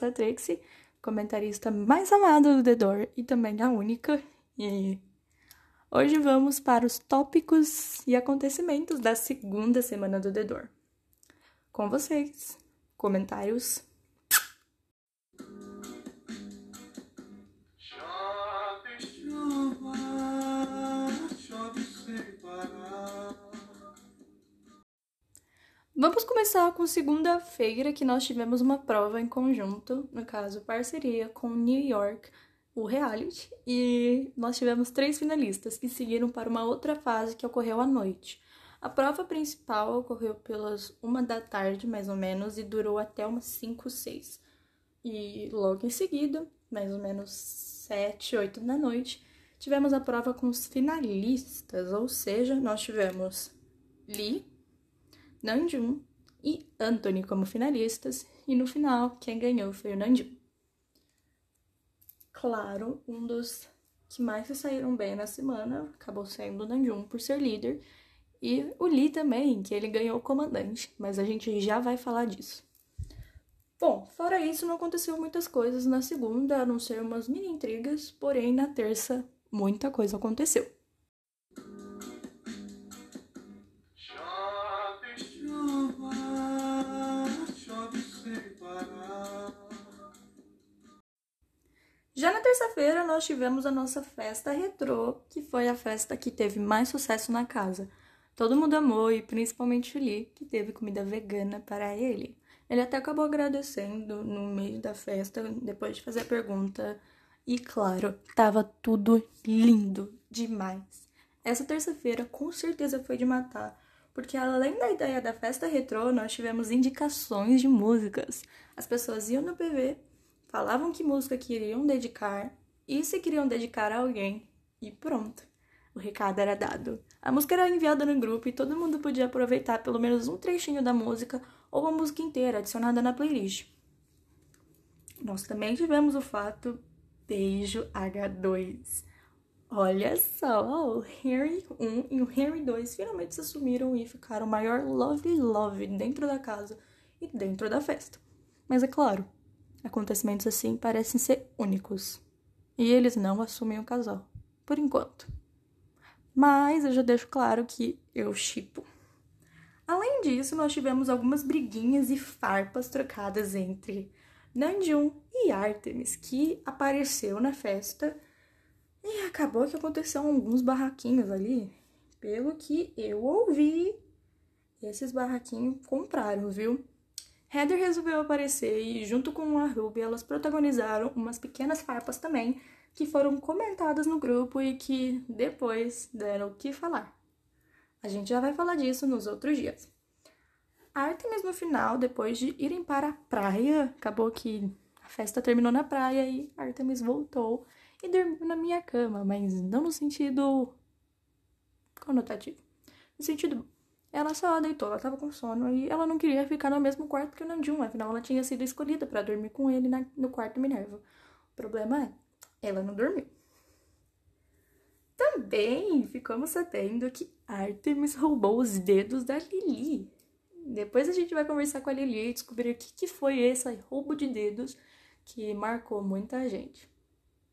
A Trixie, comentarista mais amada do The Door e também a única. E hoje vamos para os tópicos e acontecimentos da segunda semana do The Door. Com vocês, comentários. Vamos começar com segunda-feira, que nós tivemos uma prova em conjunto, no caso, parceria com New York, o reality, e nós tivemos três finalistas que seguiram para uma outra fase que ocorreu à noite. A prova principal ocorreu pelas uma da tarde, mais ou menos, e durou até umas 5, 6. E logo em seguida, mais ou menos 7, 8 da noite, tivemos a prova com os finalistas, ou seja, nós tivemos Lee, Namjoon e Anthony como finalistas, e no final, quem ganhou foi o Namjoon. Claro, um dos que mais se saíram bem na semana acabou sendo o Namjoon por ser líder, e o Lee também, que ele ganhou o comandante, mas a gente já vai falar disso. Bom, fora isso, não aconteceu muitas coisas na segunda, a não ser umas mini intrigas, porém na terça muita coisa aconteceu. Terça-feira, nós tivemos a nossa festa retrô, que foi a festa que teve mais sucesso na casa. Todo mundo amou, e principalmente o Lee, que teve comida vegana para ele. Ele até acabou agradecendo no meio da festa, depois de fazer a pergunta. E claro, tava tudo lindo demais. Essa terça-feira com certeza foi de matar, porque além da ideia da festa retrô, nós tivemos indicações de músicas. As pessoas iam no PV, falavam que música queriam dedicar e se queriam dedicar a alguém, e pronto. O recado era dado. A música era enviada no grupo e todo mundo podia aproveitar pelo menos um trechinho da música ou a música inteira adicionada na playlist. Nós também tivemos o fato Beijo H2. Olha só, o Harry 1 e o Harry 2 finalmente se assumiram e ficaram o maior love love dentro da casa e dentro da festa. Mas é claro, acontecimentos assim parecem ser únicos. E eles não assumem o casal, por enquanto. Mas eu já deixo claro que eu chipo. Além disso, nós tivemos algumas briguinhas e farpas trocadas entre Namjoon e Artemis, que apareceu na festa e acabou que aconteceu alguns barraquinhos ali. Pelo que eu ouvi, esses barraquinhos compraram, viu? Heather resolveu aparecer e, junto com a Ruby, elas protagonizaram umas pequenas farpas também, que foram comentadas no grupo e que depois deram o que falar. A gente já vai falar disso nos outros dias. Artemis, no final, depois de irem para a praia, acabou que a festa terminou na praia e Artemis voltou e dormiu na minha cama, mas não no sentido conotativo. No sentido, ela só deitou, ela tava com sono e ela não queria ficar no mesmo quarto que o Namjoon, afinal ela tinha sido escolhida para dormir com ele na, no quarto Minerva. O problema é, ela não dormiu. Também ficamos sabendo que Artemis roubou os dedos da Lily. Depois a gente vai conversar com a Lily e descobrir o que, que foi esse roubo de dedos que marcou muita gente.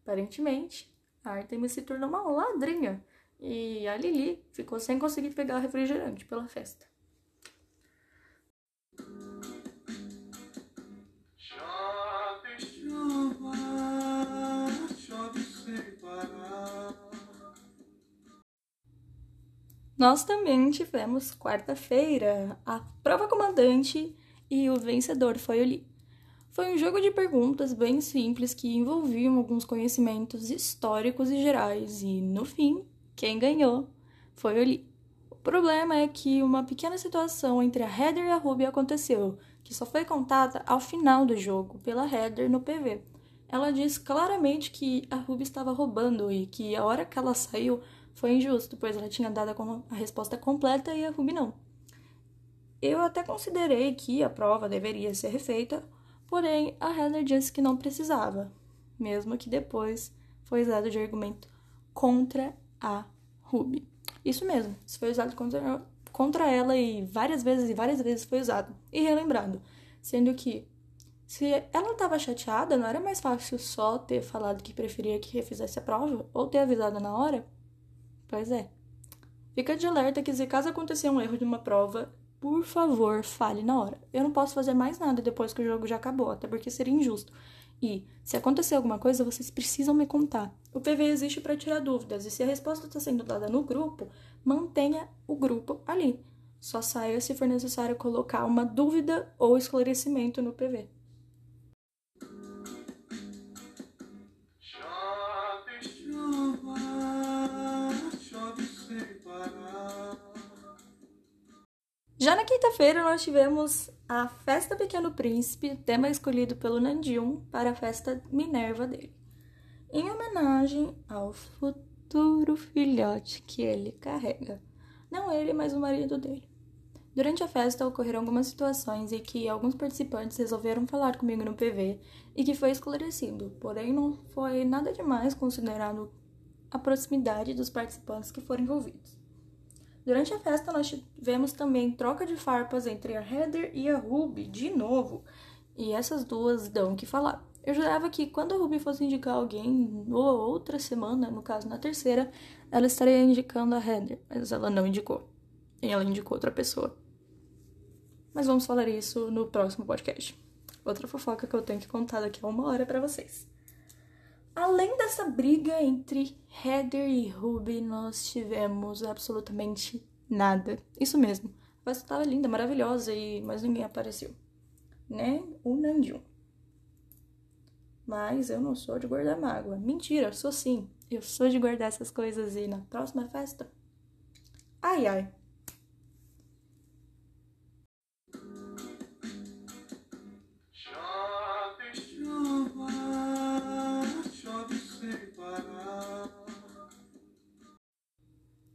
Aparentemente, Artemis se tornou uma ladrinha e a Lily ficou sem conseguir pegar refrigerante pela festa. Chove chuva, chove sem parar. Nós também tivemos quarta-feira a prova comandante e o vencedor foi o Lee. Foi um jogo de perguntas bem simples que envolviam alguns conhecimentos históricos e gerais, e no fim, quem ganhou foi o Lee. O problema é que uma pequena situação entre a Heather e a Ruby aconteceu, que só foi contada ao final do jogo pela Heather no PV. Ela diz claramente que a Ruby estava roubando e que a hora que ela saiu foi injusto, pois ela tinha dado a resposta completa e a Ruby não. Eu até considerei que a prova deveria ser refeita, porém a Heather disse que não precisava, mesmo que depois foi usado de argumento contra a Ruby. Isso mesmo, isso foi usado contra, contra ela e várias vezes e várias vezes foi usado e relembrado, sendo que Se ela estava chateada, não era mais fácil só ter falado que preferia que refizesse a prova ou ter avisado na hora? Pois é. Fica de alerta que se caso acontecer um erro de uma prova, por favor, fale na hora. Eu não posso fazer mais nada depois que o jogo já acabou, até porque seria injusto. E, se acontecer alguma coisa, vocês precisam me contar. O PV existe para tirar dúvidas, e se a resposta está sendo dada no grupo, mantenha o grupo ali. Só saia se for necessário colocar uma dúvida ou esclarecimento no PV. Já na quinta-feira, nós tivemos a Festa Pequeno Príncipe, tema escolhido pelo Nandium para a festa Minerva dele, em homenagem ao futuro filhote que ele carrega. Não ele, mas o marido dele. Durante a festa ocorreram algumas situações em que alguns participantes resolveram falar comigo no PV e que foi esclarecido, porém não foi nada demais considerando a proximidade dos participantes que foram envolvidos. Durante a festa, nós tivemos também troca de farpas entre a Heather e a Ruby, de novo, e essas duas dão o que falar. Eu jurava que quando a Ruby fosse indicar alguém, ou outra semana, no caso na terceira, ela estaria indicando a Heather, mas ela não indicou. E ela indicou outra pessoa. Mas vamos falar isso no próximo podcast. Outra fofoca que eu tenho que contar daqui a uma hora para vocês. Além dessa briga entre Heather e Ruby, nós tivemos absolutamente nada. Isso mesmo. A festa estava linda, maravilhosa, e mas ninguém apareceu. Né? O Nandium. Mas eu não sou de guardar mágoa. Mentira, eu sou sim. Eu sou de guardar essas coisas e na próxima festa. Ai, ai.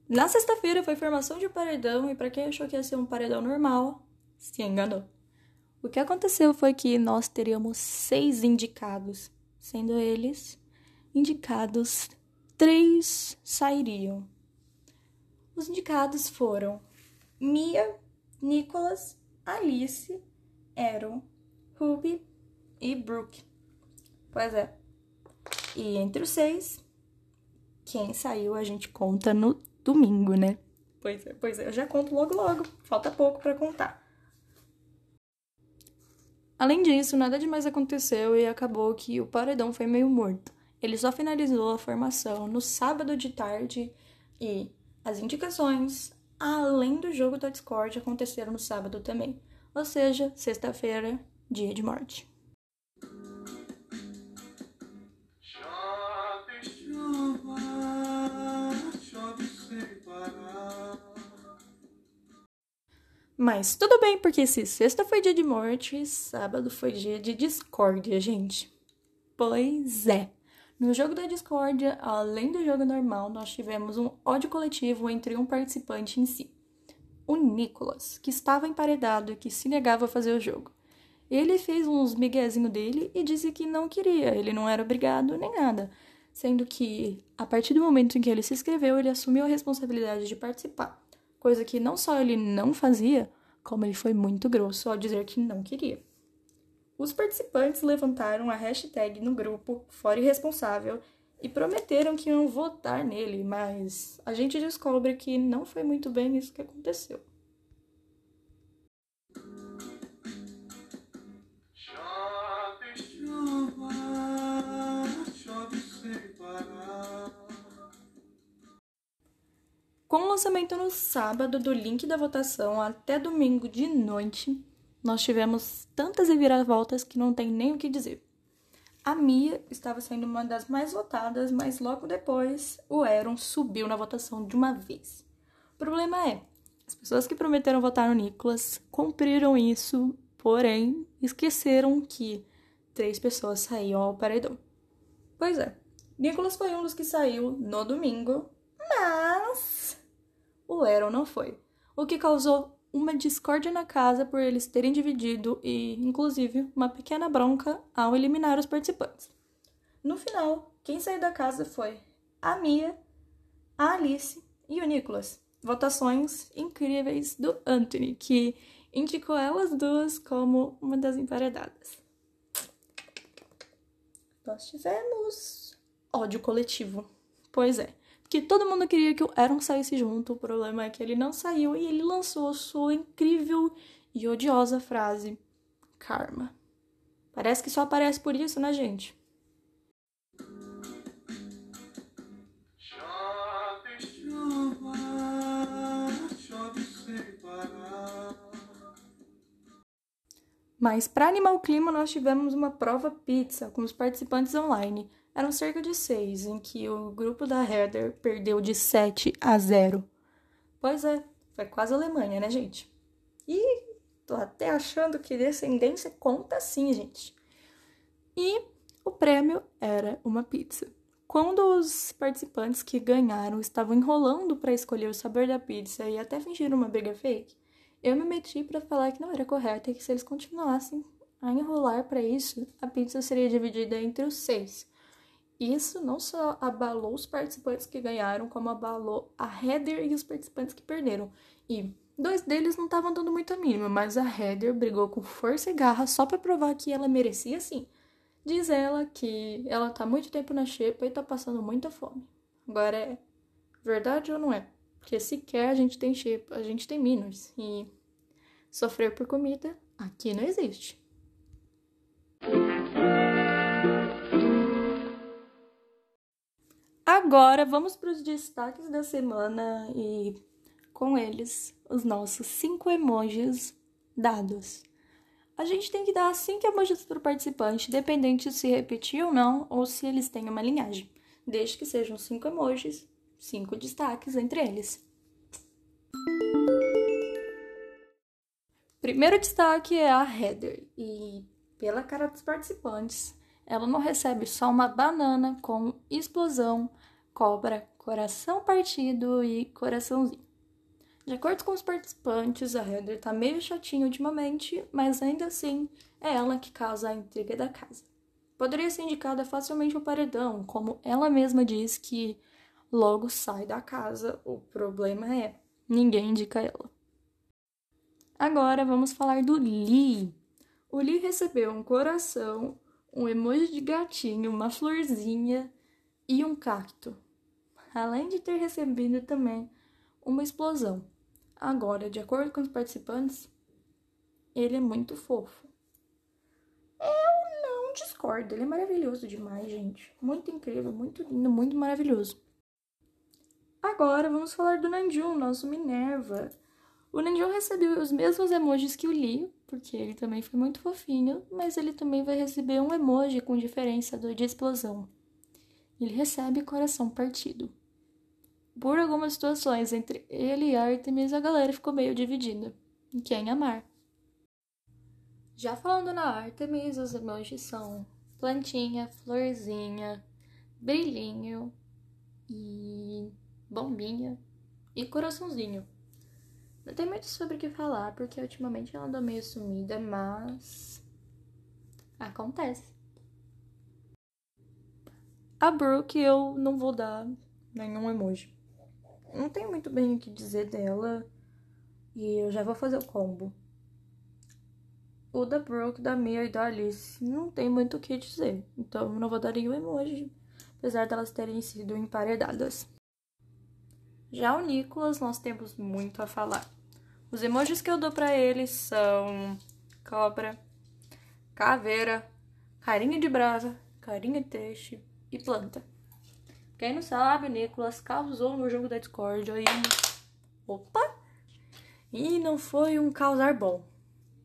Na sexta-feira foi formação de paredão e para quem achou que ia ser um paredão normal, se enganou. O que aconteceu foi que nós teríamos seis indicados, sendo eles indicados, três sairiam. Os indicados foram Mia, Nicholas, Alice, Aaron, Ruby e Brooke. Pois é. E entre os seis, quem saiu a gente conta no domingo, né? Pois é, pois é, eu já conto logo logo. Falta pouco para contar. Além disso, nada demais aconteceu e acabou que o paredão foi meio morto. Ele só finalizou a formação no sábado de tarde e as indicações, além do jogo da Discord, aconteceram no sábado também. Ou seja, sexta-feira, dia de morte. Mas tudo bem, porque se sexta foi dia de morte, sábado foi dia de discórdia, gente. Pois é. No jogo da discórdia, além do jogo normal, nós tivemos um ódio coletivo entre um participante em si. O Nicholas, que estava emparedado e que se negava a fazer o jogo. Ele fez uns miguezinho dele e disse que não queria, ele não era obrigado nem nada. Sendo que, a partir do momento em que ele se inscreveu, ele assumiu a responsabilidade de participar. Coisa que não só ele não fazia, como ele foi muito grosso ao dizer que não queria. Os participantes levantaram a hashtag no grupo Fora Irresponsável e prometeram que iam votar nele, mas a gente descobre que não foi muito bem isso que aconteceu. Com o lançamento no sábado do link da votação até domingo de noite, nós tivemos tantas reviravoltas que não tem nem o que dizer. A Mia estava sendo uma das mais votadas, mas logo depois o Aaron subiu na votação de uma vez. O problema é, as pessoas que prometeram votar no Nicholas cumpriram isso, porém esqueceram que três pessoas saíam ao paredão. Pois é, Nicholas foi um dos que saiu no domingo, mas o Aaron não foi, o que causou uma discórdia na casa por eles terem dividido e, inclusive, uma pequena bronca ao eliminar os participantes. No final, quem saiu da casa foi a Mia, a Alice e o Nicholas. Votações incríveis do Anthony, que indicou elas duas como uma das emparedadas. nós tivemos ódio coletivo. Pois é. Porque todo mundo queria que o Aaron saísse junto. O problema é que ele não saiu e ele lançou sua incrível e odiosa frase: Karma. Parece que só aparece por isso, né, gente? Chove chuva, chove sem parar. Mas para animar o clima, nós tivemos uma prova pizza com os participantes online. Eram cerca de seis, em que o grupo da Heather perdeu de 7 a 0. Pois é, foi quase a Alemanha, né, gente? E tô até achando que descendência conta sim, gente. E o prêmio era uma pizza. Quando os participantes que ganharam estavam enrolando para escolher o sabor da pizza e até fingiram uma briga fake, eu me meti para falar que não era correto e que se eles continuassem a enrolar para isso, a pizza seria dividida entre os seis. Isso não só abalou os participantes que ganharam, como abalou a Heather e os participantes que perderam. E dois deles não estavam dando muito a mínima, mas a Heather brigou com força e garra só para provar que ela merecia sim. Diz ela que ela tá muito tempo na xepa e tá passando muita fome. Agora é verdade ou não é? Porque sequer a gente tem xepa, a gente tem Minos. E sofrer por comida aqui não existe. Agora vamos para os destaques da semana e com eles os nossos cinco emojis dados. A gente tem que dar cinco emojis para o participante, dependente se repetir ou não, ou se eles têm uma linhagem. Desde que sejam cinco emojis, cinco destaques entre eles. Primeiro destaque é a Heather, e pela cara dos participantes, ela não recebe só uma banana com explosão, cobra, coração partido e coraçãozinho. De acordo com os participantes, a Heather tá meio chatinha ultimamente, mas ainda assim é ela que causa a intriga da casa. Poderia ser indicada facilmente ao paredão, como ela mesma diz que logo sai da casa. O problema é, ninguém indica ela. Agora vamos falar do Lee. O Lee recebeu um coração, um emoji de gatinho, uma florzinha e um cacto. Além de ter recebido também uma explosão. Agora, de acordo com os participantes, ele é muito fofo. Eu não discordo, ele é maravilhoso demais, gente. Muito incrível, muito lindo, muito maravilhoso. Agora vamos falar do Nanjun, nosso Minerva. O Nanjun recebeu os mesmos emojis que o Lee, porque ele também foi muito fofinho, mas ele também vai receber um emoji com diferença do de explosão. Ele recebe coração partido. Por algumas situações entre ele e Artemis, a galera ficou meio dividida em quem amar. Já falando na Artemis, os emojis são plantinha, florzinha, brilhinho e bombinha e coraçãozinho. Não tem muito sobre o que falar, porque ultimamente ela andou meio sumida, mas acontece. A Brooke eu não vou dar nenhum emoji não tenho muito bem o que dizer dela. E eu já vou fazer o combo. O da Brooke, da Mia e da Alice não tem muito o que dizer. Então eu não vou dar nenhum emoji. Apesar delas terem sido emparedadas. Já o Nicolas, nós temos muito a falar. Os emojis que eu dou para ele são cobra, caveira, carinha de brasa, carinha de peixe e planta. Quem não sabe, o Nicolas causou no jogo da Discord aí. Opa! E não foi um causar bom,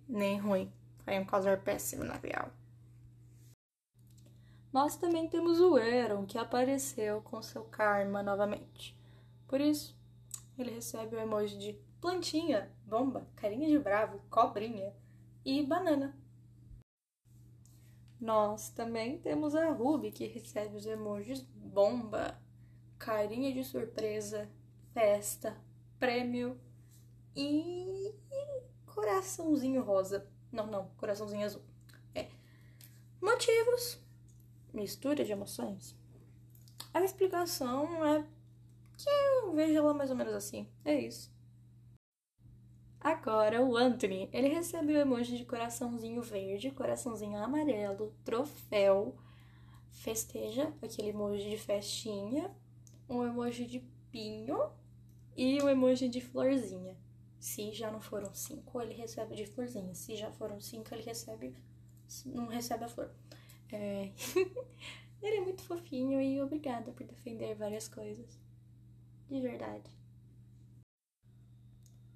nem ruim. Foi um causar péssimo, na real. Nós também temos o Aaron, que apareceu com seu karma novamente. Por isso, ele recebe o emoji de plantinha, bomba, carinha de bravo, cobrinha e banana. Nós também temos a Ruby, que recebe os emojis bomba, carinha de surpresa, festa, prêmio e coraçãozinho rosa. Não, não, coraçãozinho azul. É. Motivos, mistura de emoções. A explicação é que eu vejo ela mais ou menos assim. É isso. Agora, o Anthony, ele recebeu emoji de coraçãozinho verde, coraçãozinho amarelo, troféu, festeja, aquele emoji de festinha, um emoji de pinho e um emoji de florzinha. Se já não foram cinco, ele recebe de florzinha. Se já foram cinco, ele recebe. Não recebe a flor. É... ele é muito fofinho e obrigada por defender várias coisas. De verdade.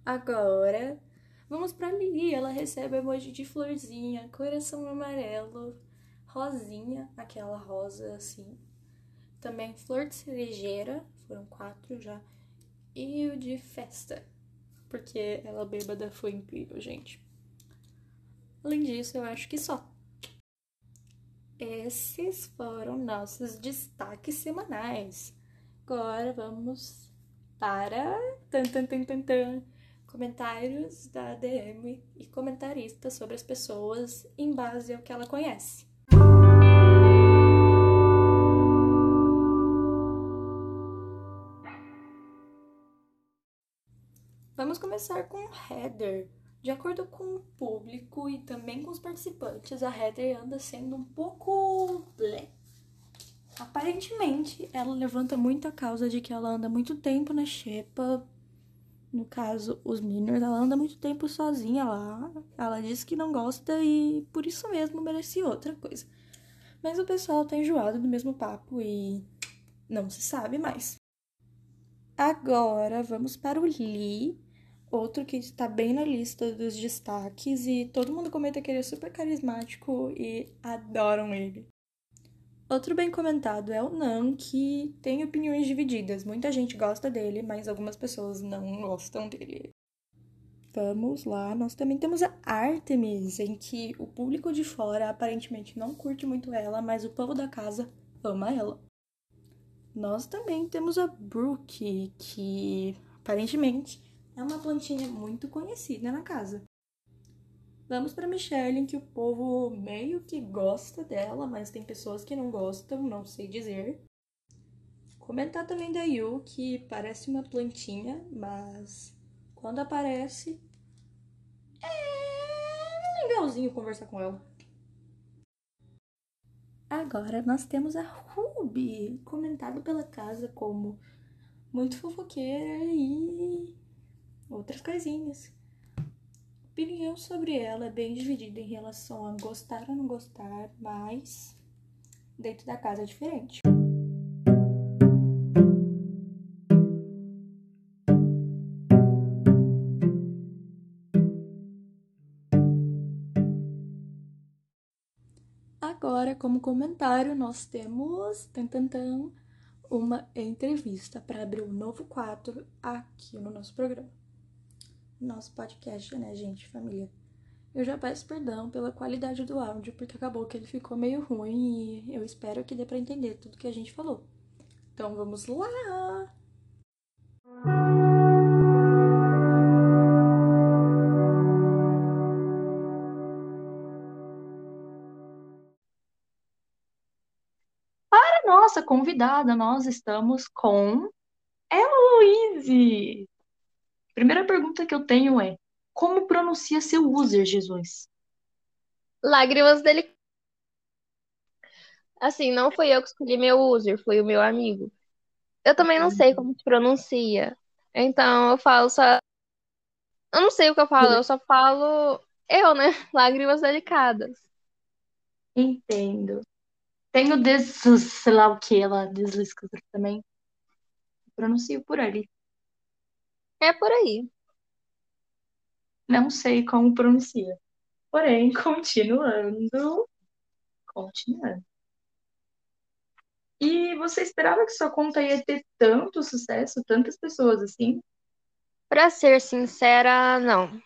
Agora, vamos pra Lili. Ela recebe emoji de florzinha, coração amarelo, rosinha, aquela rosa assim. Também flor de cerejeira, foram quatro já. E o de festa, porque ela bêbada foi incrível, gente. Além disso, eu acho que só. Esses foram nossos destaques semanais. Agora vamos para tan, tan, tan, tan, tan, comentários da DM e comentaristas sobre as pessoas em base ao que ela conhece. Vamos começar com Heather. De acordo com o público e também com os participantes, a Heather anda sendo um pouco blé. Aparentemente, ela levanta muito a causa de que ela anda muito tempo na xepa. No caso, os Minions, ela anda muito tempo sozinha lá. Ela diz que não gosta e por isso mesmo merecia outra coisa. Mas o pessoal tá enjoado do mesmo papo e não se sabe mais. Agora vamos para o Lee, Outro que está bem na lista dos destaques e todo mundo comenta que ele é super carismático e adoram ele. Outro bem comentado é o Nan, que tem opiniões divididas. Muita gente gosta dele, mas algumas pessoas não gostam dele. Vamos lá, nós também temos a Artemis, em que o público de fora aparentemente não curte muito ela, mas o povo da casa ama ela. Nós também temos a Brooke, que aparentemente é uma plantinha muito conhecida na casa. Vamos para Michelle, que o povo meio que gosta dela, mas tem pessoas que não gostam, não sei dizer. Comentar também da Yu, que parece uma plantinha, mas quando aparece é legalzinho conversar com ela. Agora nós temos a Ruby, comentado pela casa como muito fofoqueira e outras coisinhas. Opinião sobre ela é bem dividida em relação a gostar ou não gostar, mas dentro da casa é diferente. Agora, como comentário, nós temos tan, tan, tan, uma entrevista para abrir um novo quadro aqui no nosso programa nosso podcast, né, gente, família. Eu já peço perdão pela qualidade do áudio, porque acabou que ele ficou meio ruim e eu espero que dê para entender tudo que a gente falou. Então vamos lá! Para nossa convidada, nós estamos com Heloise. Primeira pergunta que eu tenho é: como pronuncia seu user, Jesus? Lágrimas dele. Assim, não fui eu que escolhi meu user, foi o meu amigo. Eu também não sei como se pronuncia. Então eu falo só. Eu não sei o que eu falo, eu só falo eu, né? Lágrimas delicadas. Entendo. Tenho desses, sei lá o que lá, desliscas também. Pronuncio por ali. É por aí. Não sei como pronuncia. Porém, continuando. Continuando. E você esperava que sua conta ia ter tanto sucesso, tantas pessoas assim? Pra ser sincera, não.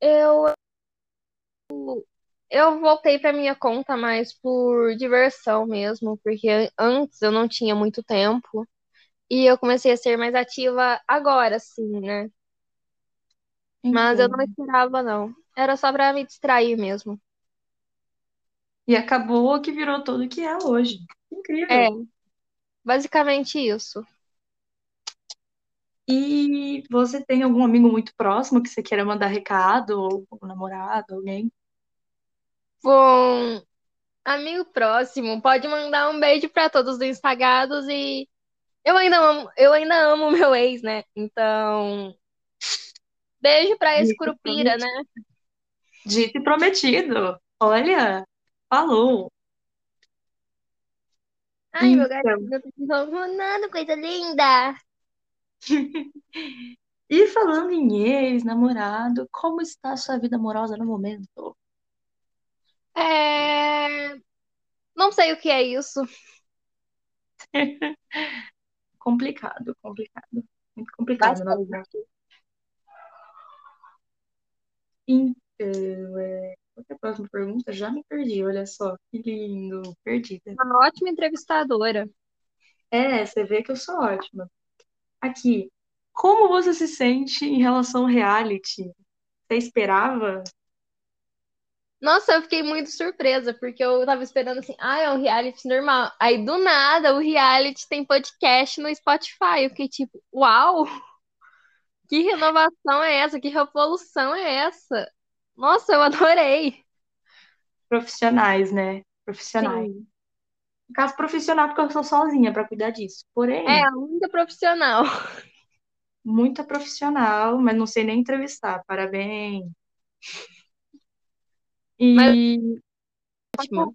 Eu eu voltei para minha conta mais por diversão mesmo, porque antes eu não tinha muito tempo. E eu comecei a ser mais ativa agora, sim, né? Mas eu não esperava, não. Era só pra me distrair mesmo. E acabou que virou tudo que é hoje. Incrível. É, basicamente isso. E você tem algum amigo muito próximo que você queira mandar recado, ou um namorado, alguém? Bom, Amigo próximo, pode mandar um beijo pra todos do Instagados e eu ainda amo, eu ainda amo o meu ex, né? Então, beijo pra esse curupira, né? Dito e prometido. Olha, falou. Ai, meu Então, gatinho, tá ronronando, coisa linda. e falando em ex, namorado, como está a sua vida amorosa no momento? É... Não sei o que é isso. Complicado, complicado. Muito complicado, na verdade. Então, é... qual que é a próxima pergunta? Já me perdi, olha só, que lindo, perdida. Uma ótima entrevistadora. É, você vê que eu sou ótima. Aqui, como você se sente em relação ao reality? Você esperava? Nossa, eu fiquei muito surpresa, porque eu tava esperando assim, ah, é um reality normal. Aí do nada, o reality tem podcast no Spotify. Eu fiquei tipo, uau, que renovação é essa? Que revolução é essa? Nossa, eu adorei. Profissionais, né? Profissionais. Sim, No caso, profissional, porque eu sou sozinha para cuidar disso. é Porém, a única profissional. muita profissional, mas não sei nem entrevistar. Parabéns. Mas E, ótimo.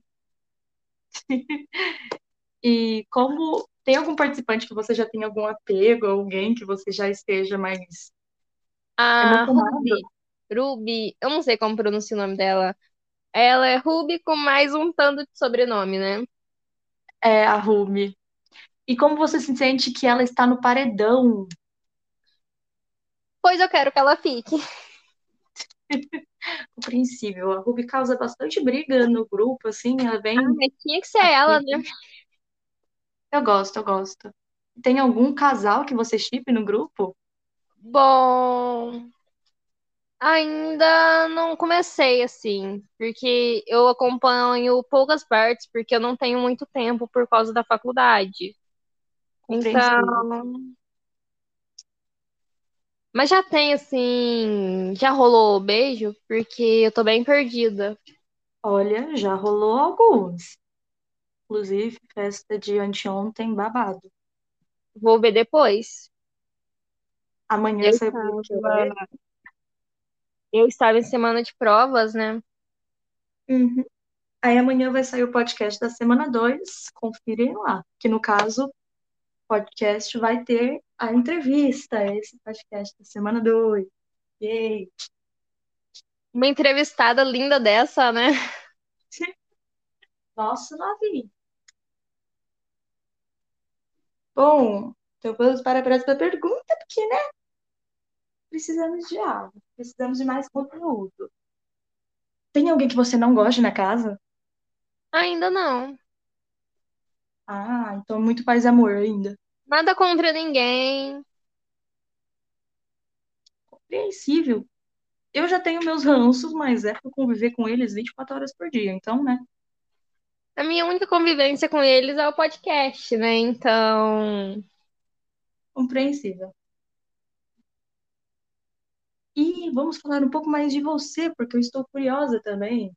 e como tem algum participante que você já tem algum apego, alguém que você já esteja mais A emocionado? Ruby, Ruby, eu não sei como pronuncia o nome dela. Ela é Ruby com mais um tanto de sobrenome, né? É a Rumi. E como você se sente que ela está no paredão? Pois eu quero que ela fique. Compreensível. A Ruby causa bastante briga no grupo, assim, ela Ah, vem mas tinha que ser ela, né? ativa. Eu gosto, eu gosto. Tem algum casal que você chipe no grupo? Bom, ainda não comecei assim, porque eu acompanho poucas partes, porque eu não tenho muito tempo por causa da faculdade. Então, mas já tem assim, já rolou beijo, porque eu tô bem perdida. Olha, já rolou alguns. Inclusive, festa de anteontem, babado. Vou ver depois. Amanhã Eu sai o estava, eu estava em semana de provas, né? Uhum. Aí amanhã vai sair o podcast da semana 2. Confirem lá. Que no caso, o podcast vai ter a entrevista. Esse podcast da semana 2. Yay! Uma entrevistada linda dessa, né? Nossa, vi. Bom, então vamos para a próxima pergunta, porque, né? Precisamos de algo. Precisamos de mais conteúdo. Tem alguém que você não goste na casa? Ainda não. Ah, então muito paz e amor ainda. Nada contra ninguém. Compreensível. Eu já tenho meus ranços, mas é pra conviver com eles 24 horas por dia, então, né? A minha única convivência com eles é o podcast, né? Então, Compreensível. E vamos falar um pouco mais de você, porque eu estou curiosa também.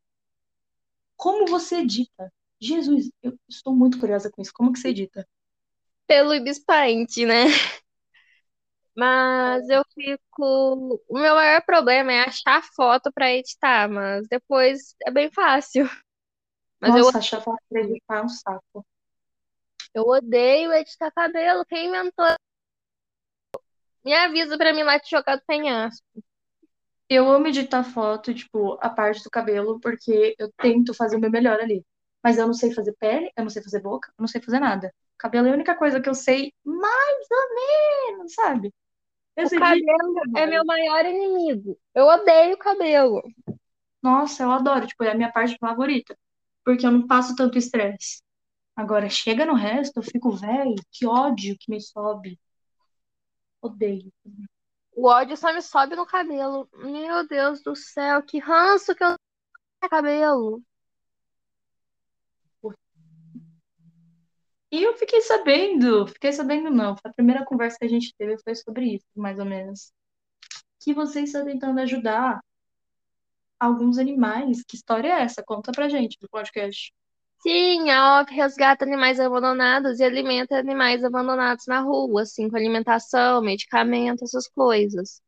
Como você edita? Jesus, eu estou muito curiosa com isso. Como que você edita? Pelo Ibispaint, né? Mas eu fico. O meu maior problema é achar foto pra editar, mas depois é bem fácil. Mas eu, Nossa, achar foto pra editar é um saco. eu odeio editar cabelo. Quem inventou? Me avisa pra mim lá te jogar do penhasco. Eu amo editar foto, tipo, a parte do cabelo, porque eu tento fazer o meu melhor ali. Mas eu não sei fazer pele, eu não sei fazer boca, eu não sei fazer nada. Cabelo é a única coisa que eu sei mais ou menos, sabe? O Esse cabelo vídeo é meu maior inimigo. Eu odeio cabelo. Nossa, eu adoro, tipo, é a minha parte favorita. Porque eu não passo tanto estresse. Agora, chega no resto, eu fico, velho, que ódio que me sobe. Odeio. O ódio só me sobe no cabelo. Meu Deus do céu, que ranço que eu cabelo. E eu fiquei sabendo, fiquei sabendo não, a primeira conversa que a gente teve foi sobre isso, mais ou menos. Que você está tentando ajudar alguns animais. Que história é essa? Conta pra gente do podcast. Sim, a ONG resgata animais abandonados e alimenta animais abandonados na rua, assim, com alimentação, medicamento, essas coisas.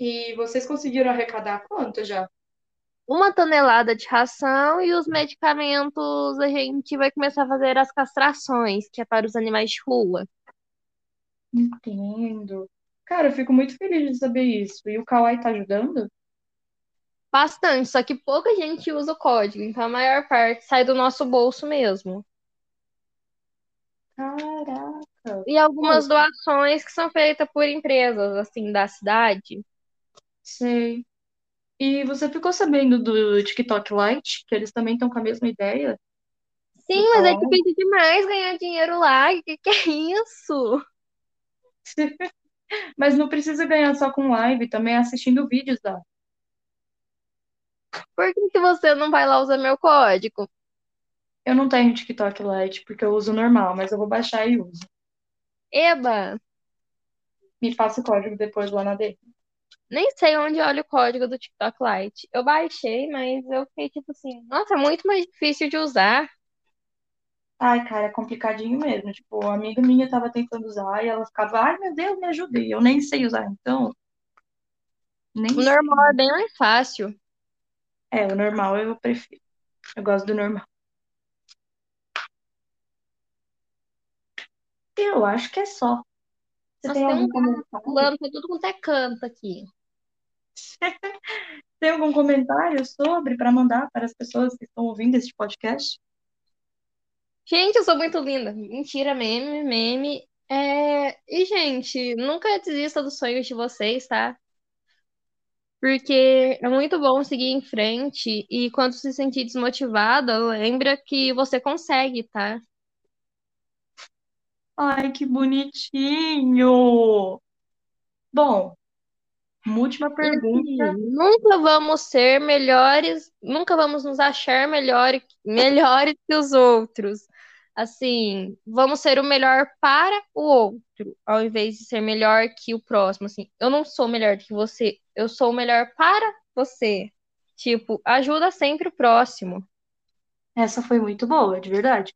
E vocês conseguiram arrecadar quanto já? Uma tonelada de ração e os medicamentos a gente vai começar a fazer as castrações, que é para os animais de rua. Entendo. Cara, eu fico muito feliz de saber isso. E o Kawaii tá ajudando? Bastante, só que pouca gente usa o código, então a maior parte sai do nosso bolso mesmo. Caraca. E algumas doações que são feitas por empresas, assim, da cidade. Sei. E você ficou sabendo do TikTok Lite, que eles também estão com a mesma ideia? Sim, mas é Kawaii? difícil demais ganhar dinheiro lá. Que que é isso? Mas não precisa ganhar só com live, também assistindo vídeos da. Por que que você não vai lá usar meu código? Eu não tenho TikTok Lite, porque eu uso normal, mas eu vou baixar e uso. Eba, Me passa o código depois lá na DM. Nem sei onde olha o código do TikTok Lite. Eu baixei, mas eu fiquei tipo assim, nossa, é muito mais difícil de usar. Ai, cara, é complicadinho mesmo. Tipo, uma amiga minha tava tentando usar e ela ficava, ai meu Deus, me ajude. Eu nem sei usar, então, nem O sei. normal é bem mais fácil. É, o normal eu prefiro. Eu gosto do normal. Eu acho que é só. Você Nossa, tem tem algum um comentário? pra tudo quanto é canto aqui. Tem algum comentário sobre para mandar para as pessoas que estão ouvindo este podcast? Gente, eu sou muito linda. Mentira, meme, meme. É... E, gente, nunca desista dos sonhos de vocês, tá? Porque é muito bom seguir em frente e quando se sentir desmotivada, lembra que você consegue, tá? Ai, que bonitinho! Bom, última E pergunta. assim, nunca vamos ser melhores, nunca vamos nos achar melhor, melhores que os outros. Assim, vamos ser o melhor para o outro, ao invés de ser melhor que o próximo. Assim, eu não sou melhor que você, eu sou o melhor para você. Tipo, ajuda sempre o próximo. Essa foi muito boa, de verdade.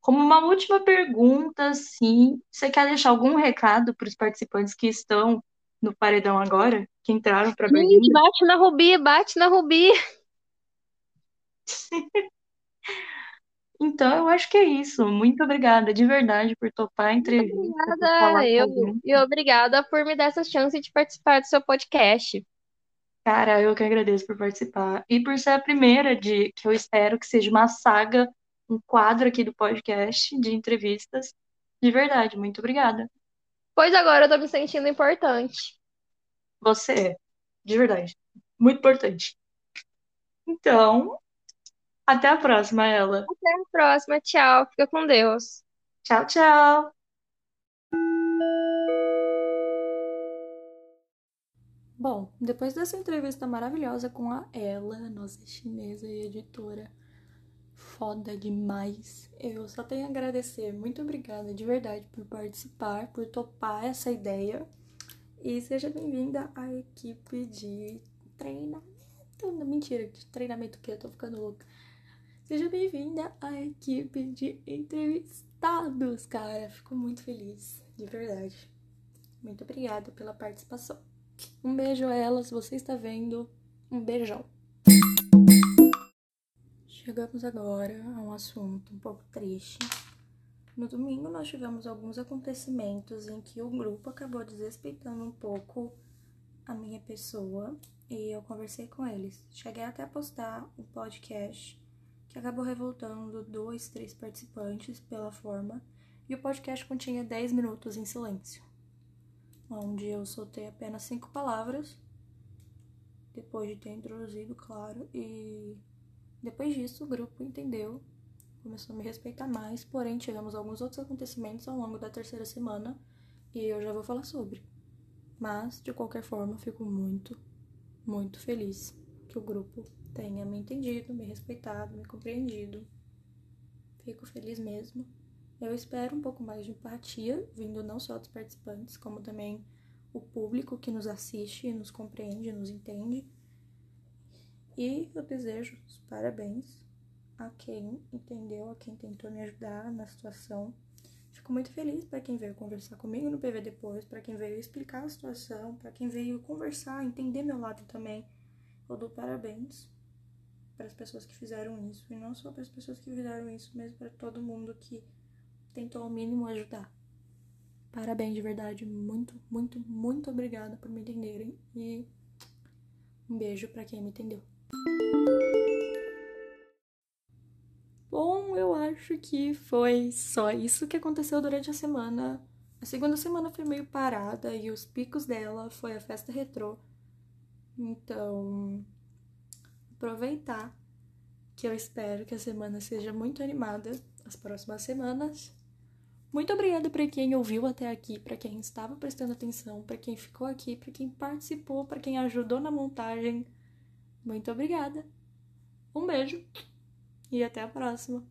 Como uma última pergunta, sim, você quer deixar algum recado para os participantes que estão no paredão agora, que entraram para Berlim? bate na Rubi, bate na Rubi. Então, eu acho que é isso. Muito obrigada, de verdade, por topar a entrevista, Obrigada, eu, e obrigada por me dar essa chance de participar do seu podcast. Cara, eu que agradeço por participar e por ser a primeira de que eu espero que seja uma saga, um quadro aqui do podcast de entrevistas. De verdade, muito obrigada. Pois agora eu tô me sentindo importante. Você é, de verdade, muito importante. Então, até a próxima, ela. Até a próxima, tchau, fica com Deus. Tchau, tchau. Bom, depois dessa entrevista maravilhosa com a ela, nossa chinesa e editora, foda demais. Eu só tenho a agradecer. Muito obrigada de verdade por participar, por topar essa ideia. E seja bem-vinda à equipe de treinamento. Mentira, de treinamento que eu tô ficando louca. Seja bem-vinda à equipe de entrevistados, cara. Fico muito feliz, de verdade. Muito obrigada pela participação. Um beijo a ela, se você está vendo. Um beijão. Chegamos agora a um assunto um pouco triste. No domingo nós tivemos alguns acontecimentos em que o grupo acabou desrespeitando um pouco a minha pessoa e eu conversei com eles. Cheguei até a postar um podcast que acabou revoltando dois, três participantes pela forma e o podcast continha 10 minutos em silêncio, onde eu soltei apenas cinco palavras depois de ter introduzido, claro, e depois disso o grupo entendeu começou a me respeitar mais, porém tivemos alguns outros acontecimentos ao longo da terceira semana e eu já vou falar sobre. Mas, de qualquer forma, fico muito, muito feliz que o grupo tenha me entendido, me respeitado, me compreendido. Fico feliz mesmo. Eu espero um pouco mais de empatia, vindo não só dos participantes, como também o público que nos assiste, nos compreende, nos entende. E eu desejo os parabéns a quem entendeu, a quem tentou me ajudar na situação. Fico muito feliz para quem veio conversar comigo no PV depois, para quem veio explicar a situação, para quem veio conversar, entender meu lado também. Eu dou parabéns para as pessoas que fizeram isso, e não só para as pessoas que fizeram isso, mas para todo mundo que tentou ao mínimo ajudar. Parabéns de verdade, muito, muito, muito obrigada por me entenderem e um beijo para quem me entendeu. Bom, eu acho que foi só isso que aconteceu durante a semana. A segunda semana foi meio parada e os picos dela foi a festa retrô. Então, aproveitar que eu espero que a semana seja muito animada, as próximas semanas. Muito obrigada para quem ouviu até aqui, para quem estava prestando atenção, para quem ficou aqui, para quem participou, para quem ajudou na montagem. Muito obrigada. Um beijo e até a próxima.